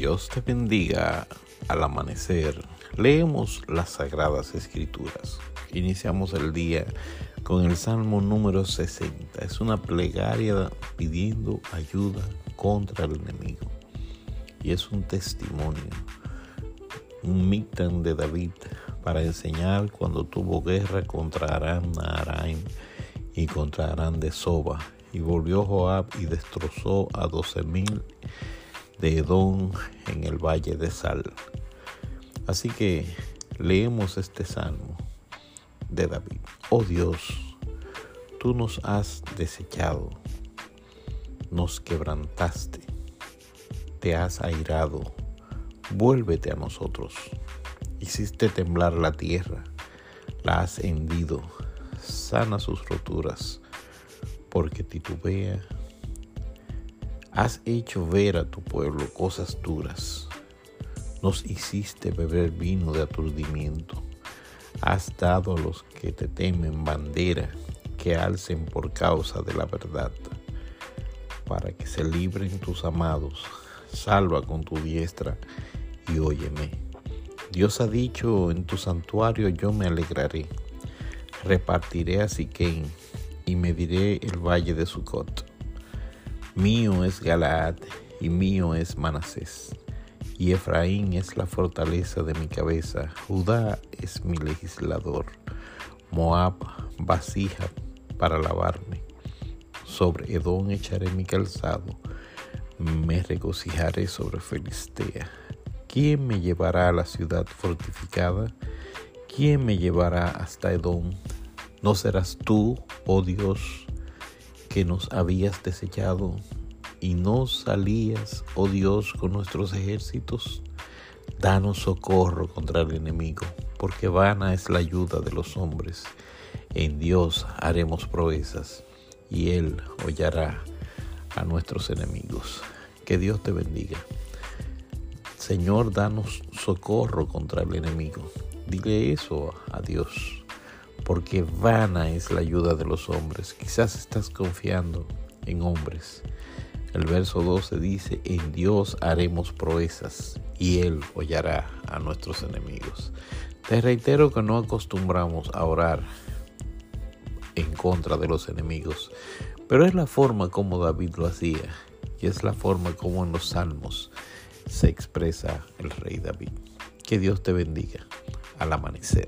Dios te bendiga al amanecer. Leemos las Sagradas Escrituras. Iniciamos el día con el Salmo número 60. Es una plegaria pidiendo ayuda contra el enemigo. Y es un testimonio, un mictan de David para enseñar cuando tuvo guerra contra Aram Naharaim y contra Aram de Soba. Y volvió Joab y destrozó a doce mil de Edom en el valle de Sal. Así que leemos este salmo de David. Oh Dios, tú nos has desechado, nos quebrantaste, te has airado, vuélvete a nosotros. Hiciste temblar la tierra, la has hendido, sana sus roturas, porque titubea Has hecho ver a tu pueblo cosas duras. Nos hiciste beber vino de aturdimiento. Has dado a los que te temen bandera que alcen por causa de la verdad, para que se libren tus amados. Salva con tu diestra y óyeme. Dios ha dicho en tu santuario yo me alegraré. Repartiré a Siquén y mediré el valle de Sucot Mío es Galaad y mío es Manasés. Y Efraín es la fortaleza de mi cabeza. Judá es mi legislador. Moab, vasija para lavarme. Sobre Edom echaré mi calzado. Me regocijaré sobre Filistea. ¿Quién me llevará a la ciudad fortificada? ¿Quién me llevará hasta Edom? ¿No serás tú, oh Dios, que nos habías desechado y no salías, oh Dios, con nuestros ejércitos. Danos socorro contra el enemigo, porque vana es la ayuda de los hombres. En Dios haremos proezas y Él hollará a nuestros enemigos. Que Dios te bendiga. Señor, danos socorro contra el enemigo. Dile eso a Dios porque vana es la ayuda de los hombres. Quizás estás confiando en hombres. El verso 12 dice, en Dios haremos proezas y Él hollará a nuestros enemigos. Te reitero que no acostumbramos a orar en contra de los enemigos, pero es la forma como David lo hacía y es la forma como en los salmos se expresa el rey David. Que Dios te bendiga al amanecer.